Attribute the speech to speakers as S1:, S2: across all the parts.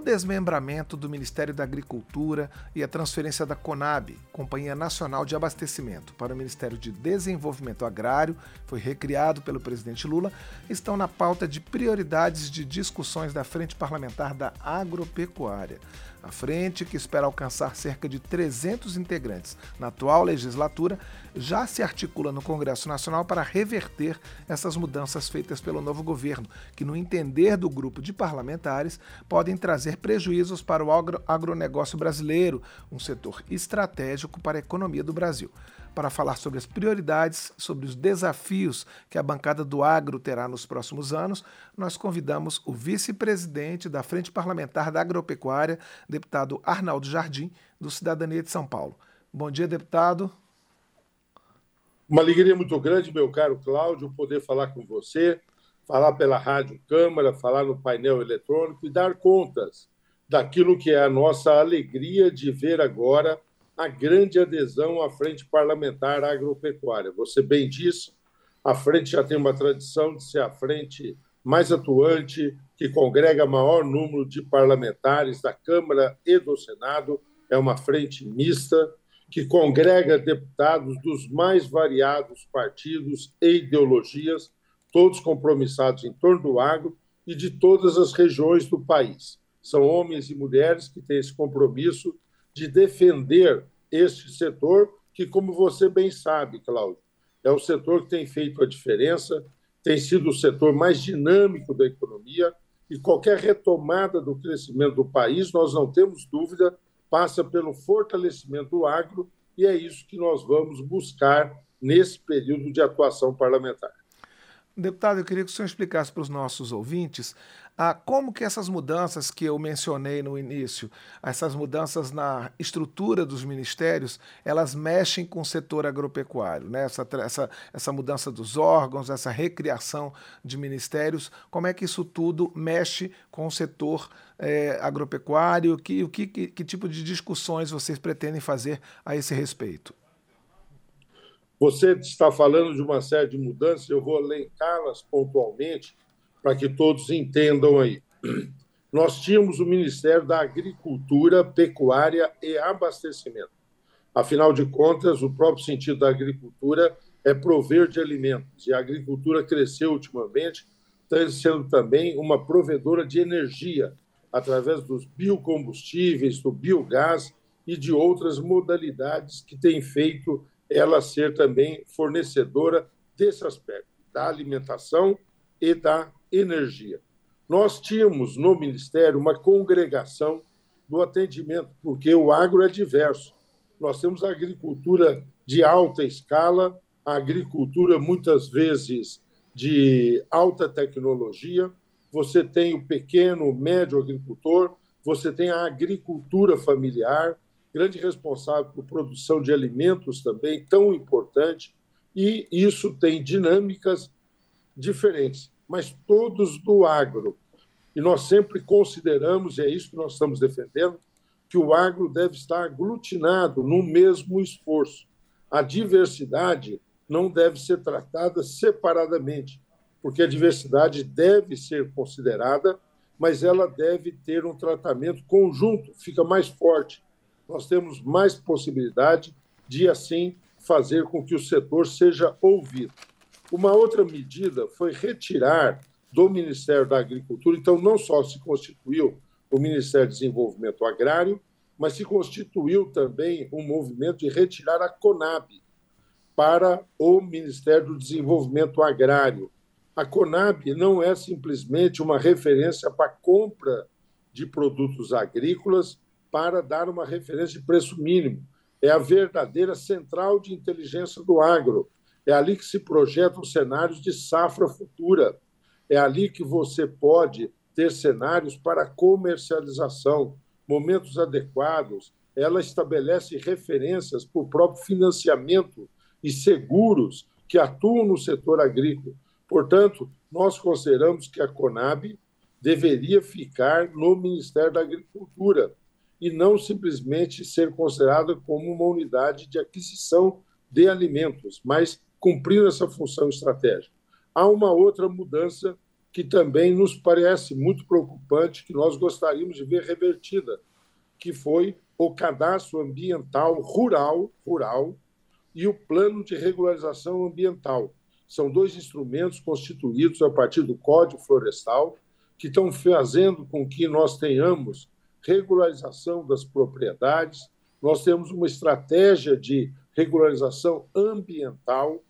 S1: o desmembramento do Ministério da Agricultura e a transferência da CONAB, Companhia Nacional de Abastecimento, para o Ministério de Desenvolvimento Agrário, foi recriado pelo presidente Lula, estão na pauta de prioridades de discussões da Frente Parlamentar da Agropecuária. A frente, que espera alcançar cerca de 300 integrantes. Na atual legislatura, já se articula no Congresso Nacional para reverter essas mudanças feitas pelo novo governo, que, no entender do grupo de parlamentares, podem trazer prejuízos para o agro agronegócio brasileiro, um setor estratégico para a economia do Brasil. Para falar sobre as prioridades, sobre os desafios que a bancada do agro terá nos próximos anos, nós convidamos o vice-presidente da Frente Parlamentar da Agropecuária, deputado Arnaldo Jardim, do Cidadania de São Paulo. Bom dia, deputado.
S2: Uma alegria muito grande, meu caro Cláudio, poder falar com você, falar pela Rádio Câmara, falar no painel eletrônico e dar contas daquilo que é a nossa alegria de ver agora a grande adesão à Frente Parlamentar Agropecuária. Você bem disse, a frente já tem uma tradição de ser a frente mais atuante, que congrega maior número de parlamentares da Câmara e do Senado. É uma frente mista que congrega deputados dos mais variados partidos e ideologias, todos compromissados em torno do agro e de todas as regiões do país. São homens e mulheres que têm esse compromisso de defender este setor, que, como você bem sabe, Cláudio, é o setor que tem feito a diferença, tem sido o setor mais dinâmico da economia e qualquer retomada do crescimento do país, nós não temos dúvida, passa pelo fortalecimento do agro e é isso que nós vamos buscar nesse período de atuação parlamentar.
S1: Deputado, eu queria que o senhor explicasse para os nossos ouvintes ah, como que essas mudanças que eu mencionei no início, essas mudanças na estrutura dos ministérios, elas mexem com o setor agropecuário, né? essa, essa, essa mudança dos órgãos, essa recriação de ministérios, como é que isso tudo mexe com o setor é, agropecuário, que, que, que, que tipo de discussões vocês pretendem fazer a esse respeito?
S2: Você está falando de uma série de mudanças, eu vou elencá-las pontualmente para que todos entendam aí. Nós tínhamos o Ministério da Agricultura, Pecuária e Abastecimento. Afinal de contas, o próprio sentido da agricultura é prover de alimentos, e a agricultura cresceu ultimamente, sendo também uma provedora de energia, através dos biocombustíveis, do biogás e de outras modalidades que têm feito ela ser também fornecedora desse aspecto, da alimentação e da energia. Nós tínhamos no Ministério uma congregação do atendimento, porque o agro é diverso. Nós temos a agricultura de alta escala, a agricultura muitas vezes de alta tecnologia, você tem o pequeno, médio agricultor, você tem a agricultura familiar, grande responsável por produção de alimentos também, tão importante, e isso tem dinâmicas diferentes mas todos do agro. E nós sempre consideramos, e é isso que nós estamos defendendo, que o agro deve estar aglutinado no mesmo esforço. A diversidade não deve ser tratada separadamente, porque a diversidade deve ser considerada, mas ela deve ter um tratamento conjunto, fica mais forte. Nós temos mais possibilidade de, assim, fazer com que o setor seja ouvido. Uma outra medida foi retirar do Ministério da Agricultura, então não só se constituiu o Ministério do Desenvolvimento Agrário, mas se constituiu também um movimento de retirar a Conab para o Ministério do Desenvolvimento Agrário. A Conab não é simplesmente uma referência para compra de produtos agrícolas para dar uma referência de preço mínimo. É a verdadeira central de inteligência do agro, é ali que se projetam cenários de safra futura. É ali que você pode ter cenários para comercialização, momentos adequados. Ela estabelece referências para o próprio financiamento e seguros que atuam no setor agrícola. Portanto, nós consideramos que a Conab deveria ficar no Ministério da Agricultura e não simplesmente ser considerada como uma unidade de aquisição de alimentos, mas cumprindo essa função estratégica. Há uma outra mudança que também nos parece muito preocupante, que nós gostaríamos de ver revertida, que foi o cadastro ambiental rural, rural e o plano de regularização ambiental. São dois instrumentos constituídos a partir do Código Florestal que estão fazendo com que nós tenhamos regularização das propriedades, nós temos uma estratégia de regularização ambiental,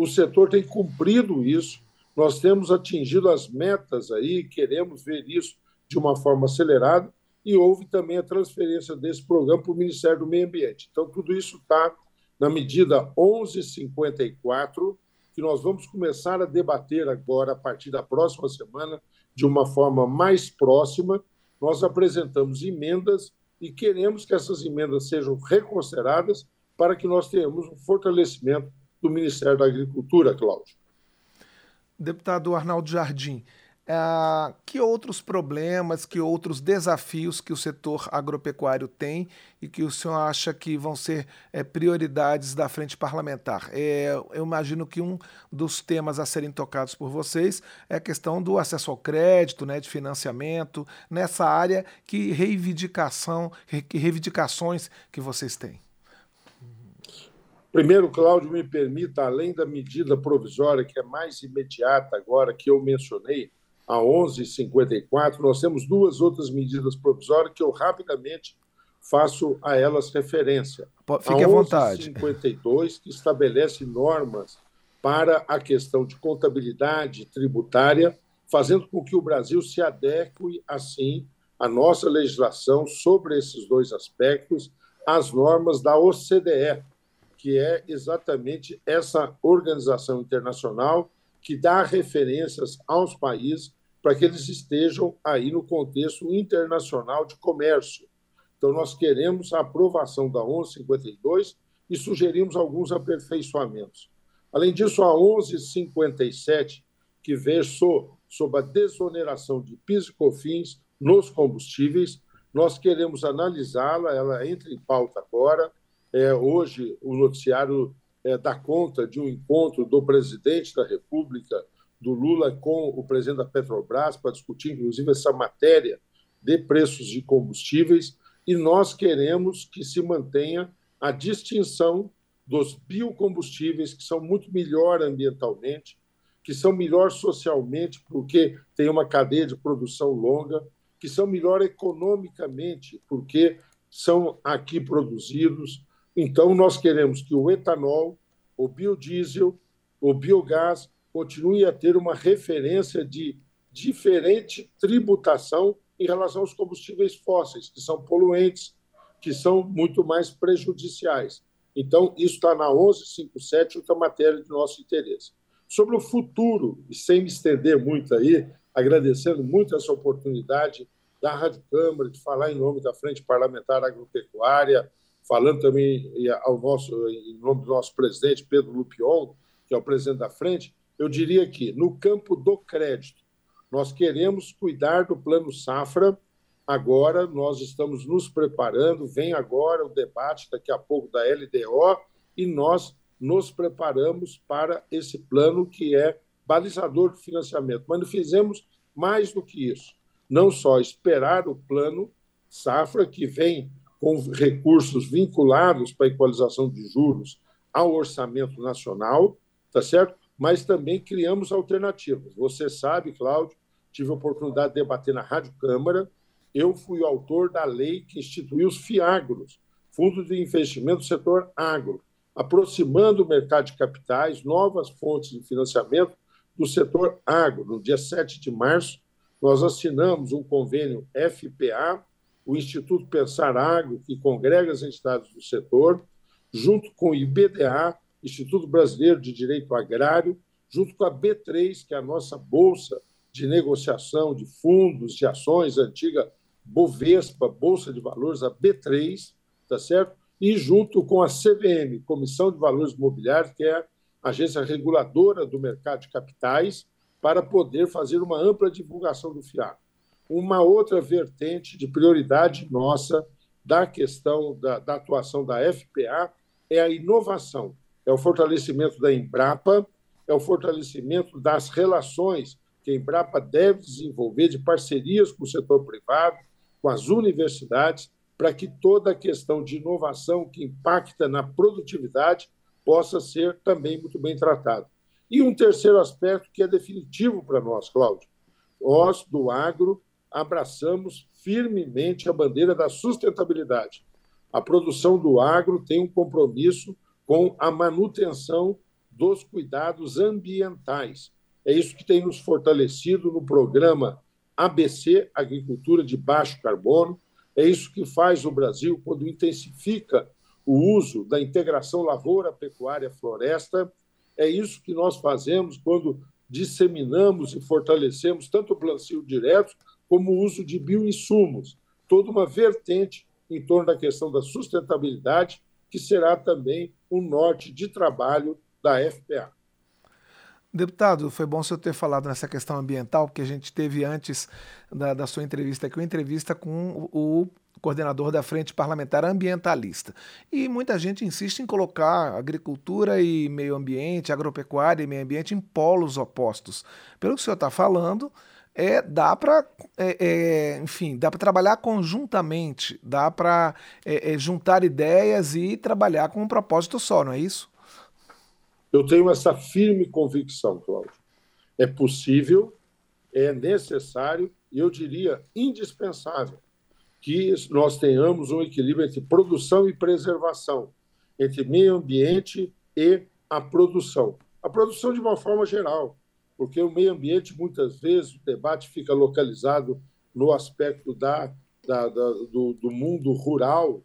S2: o setor tem cumprido isso, nós temos atingido as metas aí, queremos ver isso de uma forma acelerada, e houve também a transferência desse programa para o Ministério do Meio Ambiente. Então, tudo isso está na medida 1154, que nós vamos começar a debater agora, a partir da próxima semana, de uma forma mais próxima. Nós apresentamos emendas e queremos que essas emendas sejam reconsideradas para que nós tenhamos um fortalecimento do Ministério da Agricultura, Cláudio.
S1: Deputado Arnaldo Jardim, é, que outros problemas, que outros desafios que o setor agropecuário tem e que o senhor acha que vão ser é, prioridades da frente parlamentar? É, eu imagino que um dos temas a serem tocados por vocês é a questão do acesso ao crédito, né, de financiamento, nessa área, que reivindicação, que reivindicações que vocês têm?
S2: Primeiro, Cláudio, me permita, além da medida provisória, que é mais imediata agora, que eu mencionei, a 11h54, nós temos duas outras medidas provisórias que eu rapidamente faço a elas referência.
S1: Fique à vontade.
S2: 52, que estabelece normas para a questão de contabilidade tributária, fazendo com que o Brasil se adeque, assim, à nossa legislação sobre esses dois aspectos, às normas da OCDE, que é exatamente essa organização internacional que dá referências aos países para que eles estejam aí no contexto internacional de comércio. Então, nós queremos a aprovação da 1152 e sugerimos alguns aperfeiçoamentos. Além disso, a 1157, que versou sobre a desoneração de PIS e COFINS nos combustíveis, nós queremos analisá-la, ela entra em pauta agora. É, hoje, o noticiário é, dá conta de um encontro do presidente da República do Lula com o presidente da Petrobras para discutir, inclusive, essa matéria de preços de combustíveis, e nós queremos que se mantenha a distinção dos biocombustíveis, que são muito melhor ambientalmente, que são melhor socialmente, porque tem uma cadeia de produção longa, que são melhor economicamente, porque são aqui produzidos. Então, nós queremos que o etanol, o biodiesel, o biogás continue a ter uma referência de diferente tributação em relação aos combustíveis fósseis, que são poluentes, que são muito mais prejudiciais. Então, isso está na 1157, outra matéria de nosso interesse. Sobre o futuro, e sem me estender muito aí, agradecendo muito essa oportunidade da Rádio Câmara de falar em nome da Frente Parlamentar Agropecuária, falando também ao nosso, em nome do nosso presidente Pedro Lupion, que é o presidente da frente, eu diria que, no campo do crédito, nós queremos cuidar do plano safra. Agora, nós estamos nos preparando, vem agora o debate, daqui a pouco, da LDO, e nós nos preparamos para esse plano que é balizador de financiamento. Mas não fizemos mais do que isso. Não só esperar o plano safra, que vem com recursos vinculados para a equalização de juros ao orçamento nacional, tá certo? mas também criamos alternativas. Você sabe, Cláudio, tive a oportunidade de debater na Rádio Câmara. Eu fui o autor da lei que instituiu os FIAGROS, Fundos de Investimento do Setor Agro, aproximando o mercado de capitais, novas fontes de financiamento do setor agro. No dia 7 de março, nós assinamos um convênio FPA, o Instituto Pensar Agro, que congrega as entidades do setor, junto com o IBDA, Instituto Brasileiro de Direito Agrário, junto com a B3, que é a nossa bolsa de negociação de fundos, de ações, antiga Bovespa, Bolsa de Valores, a B3, tá certo? E junto com a CVM, Comissão de Valores Imobiliários, que é a agência reguladora do mercado de capitais, para poder fazer uma ampla divulgação do FIAC. Uma outra vertente de prioridade nossa da questão da, da atuação da FPA é a inovação é o fortalecimento da Embrapa, é o fortalecimento das relações que a Embrapa deve desenvolver de parcerias com o setor privado, com as universidades, para que toda a questão de inovação que impacta na produtividade possa ser também muito bem tratada. E um terceiro aspecto que é definitivo para nós, Cláudio. Nós, do agro, abraçamos firmemente a bandeira da sustentabilidade. A produção do agro tem um compromisso com a manutenção dos cuidados ambientais. É isso que tem nos fortalecido no programa ABC Agricultura de Baixo Carbono. É isso que faz o Brasil quando intensifica o uso da integração lavoura, pecuária, floresta. É isso que nós fazemos quando disseminamos e fortalecemos tanto o plantio direto como o uso de bioinsumos, toda uma vertente em torno da questão da sustentabilidade, que será também o norte de trabalho da FPA.
S1: Deputado, foi bom o senhor ter falado nessa questão ambiental, porque a gente teve antes da, da sua entrevista aqui uma entrevista com o, o coordenador da Frente Parlamentar Ambientalista. E muita gente insiste em colocar agricultura e meio ambiente, agropecuária e meio ambiente em polos opostos. Pelo que o senhor está falando, é, dá para, é, é, enfim, dá para trabalhar conjuntamente, dá para é, é, juntar ideias e trabalhar com um propósito só, não é isso?
S2: Eu tenho essa firme convicção, Cláudio. É possível, é necessário e eu diria indispensável que nós tenhamos um equilíbrio entre produção e preservação, entre meio ambiente e a produção. A produção de uma forma geral, porque o meio ambiente, muitas vezes, o debate fica localizado no aspecto da, da, da do, do, mundo rural,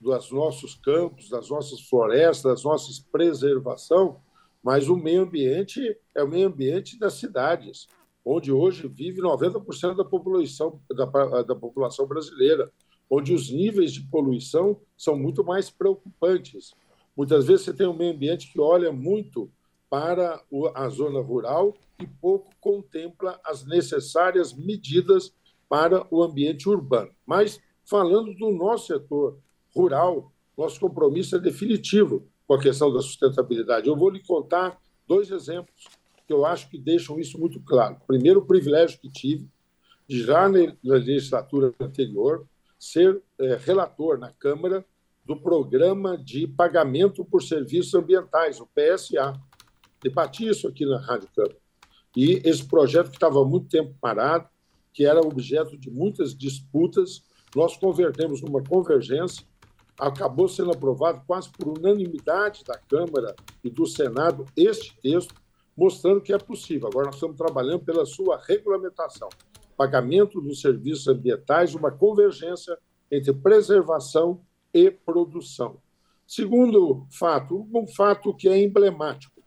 S2: dos nossos campos, das nossas florestas, das nossas preservação, mas o meio ambiente é o meio ambiente das cidades, onde hoje vive 90% da população, da, da população brasileira, onde os níveis de poluição são muito mais preocupantes. Muitas vezes você tem um meio ambiente que olha muito para a zona rural e pouco contempla as necessárias medidas para o ambiente urbano. Mas, falando do nosso setor rural, nosso compromisso é definitivo com a questão da sustentabilidade. Eu vou lhe contar dois exemplos que eu acho que deixam isso muito claro. Primeiro, o privilégio que tive de, já na legislatura anterior, ser é, relator na Câmara do Programa de Pagamento por Serviços Ambientais, o PSA, debati isso aqui na Rádio Câmara. E esse projeto que estava há muito tempo parado, que era objeto de muitas disputas, nós convertemos numa convergência, acabou sendo aprovado quase por unanimidade da Câmara e do Senado este texto, mostrando que é possível. Agora nós estamos trabalhando pela sua regulamentação, pagamento dos serviços ambientais, uma convergência entre preservação e produção. Segundo fato, um fato que é emblemático.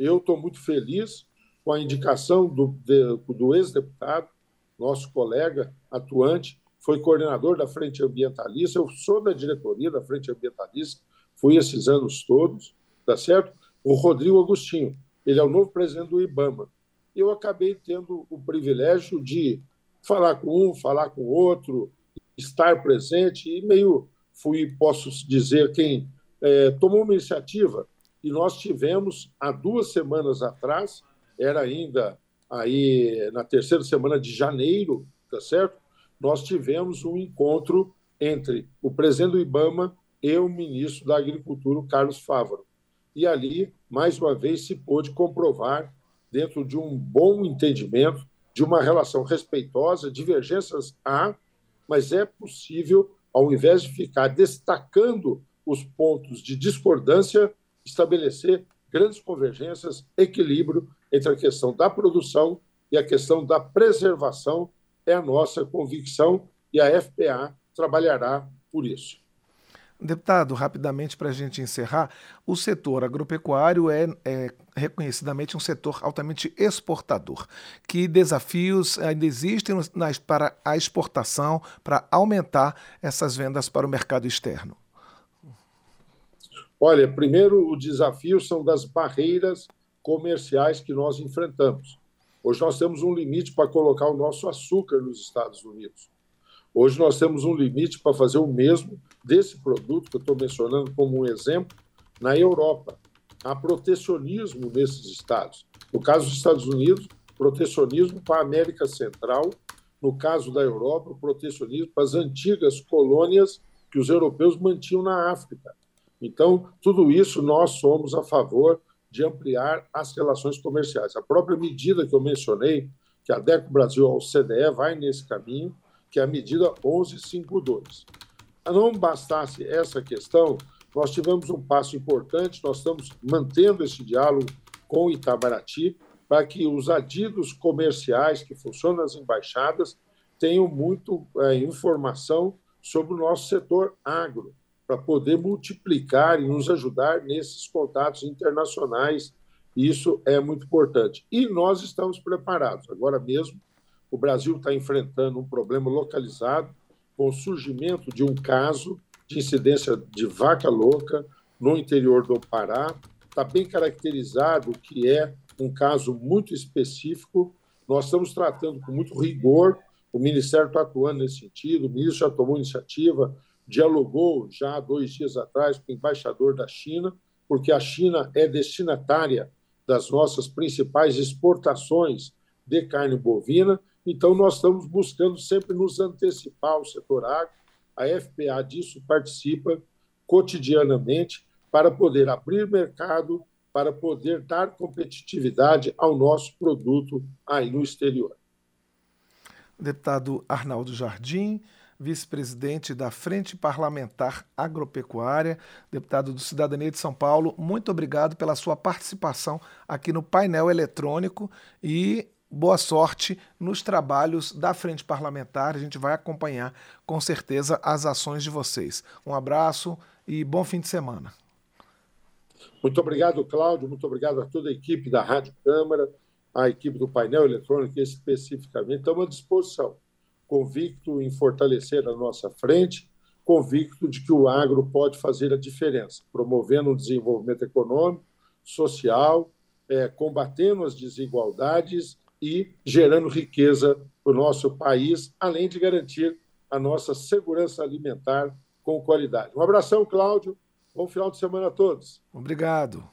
S2: Eu estou muito feliz com a indicação do, do ex-deputado, nosso colega atuante, foi coordenador da Frente Ambientalista, eu sou da diretoria da Frente Ambientalista, fui esses anos todos, tá certo? O Rodrigo Agostinho, ele é o novo presidente do IBAMA. Eu acabei tendo o privilégio de falar com um, falar com outro, estar presente e meio fui, posso dizer, quem é, tomou uma iniciativa e nós tivemos há duas semanas atrás, era ainda aí na terceira semana de janeiro, tá certo? Nós tivemos um encontro entre o presidente do IBAMA e o ministro da Agricultura, Carlos Fávaro. E ali, mais uma vez, se pôde comprovar, dentro de um bom entendimento, de uma relação respeitosa, divergências há, mas é possível, ao invés de ficar destacando os pontos de discordância, estabelecer grandes convergências, equilíbrio entre a questão da produção e a questão da preservação. É a nossa convicção e a FPA trabalhará por isso.
S1: Deputado, rapidamente para a gente encerrar, o setor agropecuário é, é, reconhecidamente um setor altamente exportador. Que desafios ainda existem nas, para a exportação, para aumentar essas vendas para o mercado externo?
S2: Olha, primeiro, o desafio são das barreiras comerciais que nós enfrentamos. Hoje nós temos um limite para colocar o nosso açúcar nos Estados Unidos. Hoje nós temos um limite para fazer o mesmo desse produto que eu estou mencionando como um exemplo na Europa. Há protecionismo nesses estados. No caso dos Estados Unidos, protecionismo para a América Central, no caso da Europa, protecionismo para as antigas colônias que os europeus mantinham na África. Então, tudo isso nós somos a favor de ampliar as relações comerciais. A própria medida que eu mencionei, que a DECO Brasil ao CDE vai nesse caminho, que é a medida 1152. Não bastasse essa questão, nós tivemos um passo importante, nós estamos mantendo esse diálogo com Itabaraty para que os adidos comerciais que funcionam nas embaixadas tenham muito é, informação sobre o nosso setor agro, para poder multiplicar e nos ajudar nesses contatos internacionais. Isso é muito importante. E nós estamos preparados. Agora mesmo, o Brasil está enfrentando um problema localizado com o surgimento de um caso de incidência de vaca louca no interior do Pará. Está bem caracterizado que é um caso muito específico. Nós estamos tratando com muito rigor. O Ministério está atuando nesse sentido, o ministro já tomou iniciativa, dialogou já dois dias atrás com o embaixador da China, porque a China é destinatária das nossas principais exportações de carne bovina. Então, nós estamos buscando sempre nos antecipar ao setor agro. A FPA disso participa cotidianamente para poder abrir mercado, para poder dar competitividade ao nosso produto aí no exterior.
S1: Deputado Arnaldo Jardim, vice-presidente da Frente Parlamentar Agropecuária, deputado do Cidadania de São Paulo, muito obrigado pela sua participação aqui no painel eletrônico e boa sorte nos trabalhos da Frente Parlamentar. A gente vai acompanhar com certeza as ações de vocês. Um abraço e bom fim de semana.
S2: Muito obrigado, Cláudio. Muito obrigado a toda a equipe da Rádio Câmara, a equipe do painel eletrônico especificamente. Estamos à disposição convicto em fortalecer a nossa frente, convicto de que o agro pode fazer a diferença, promovendo o desenvolvimento econômico, social, é, combatendo as desigualdades e gerando riqueza para o nosso país, além de garantir a nossa segurança alimentar com qualidade. Um abração, Cláudio. Bom final de semana a todos.
S1: Obrigado.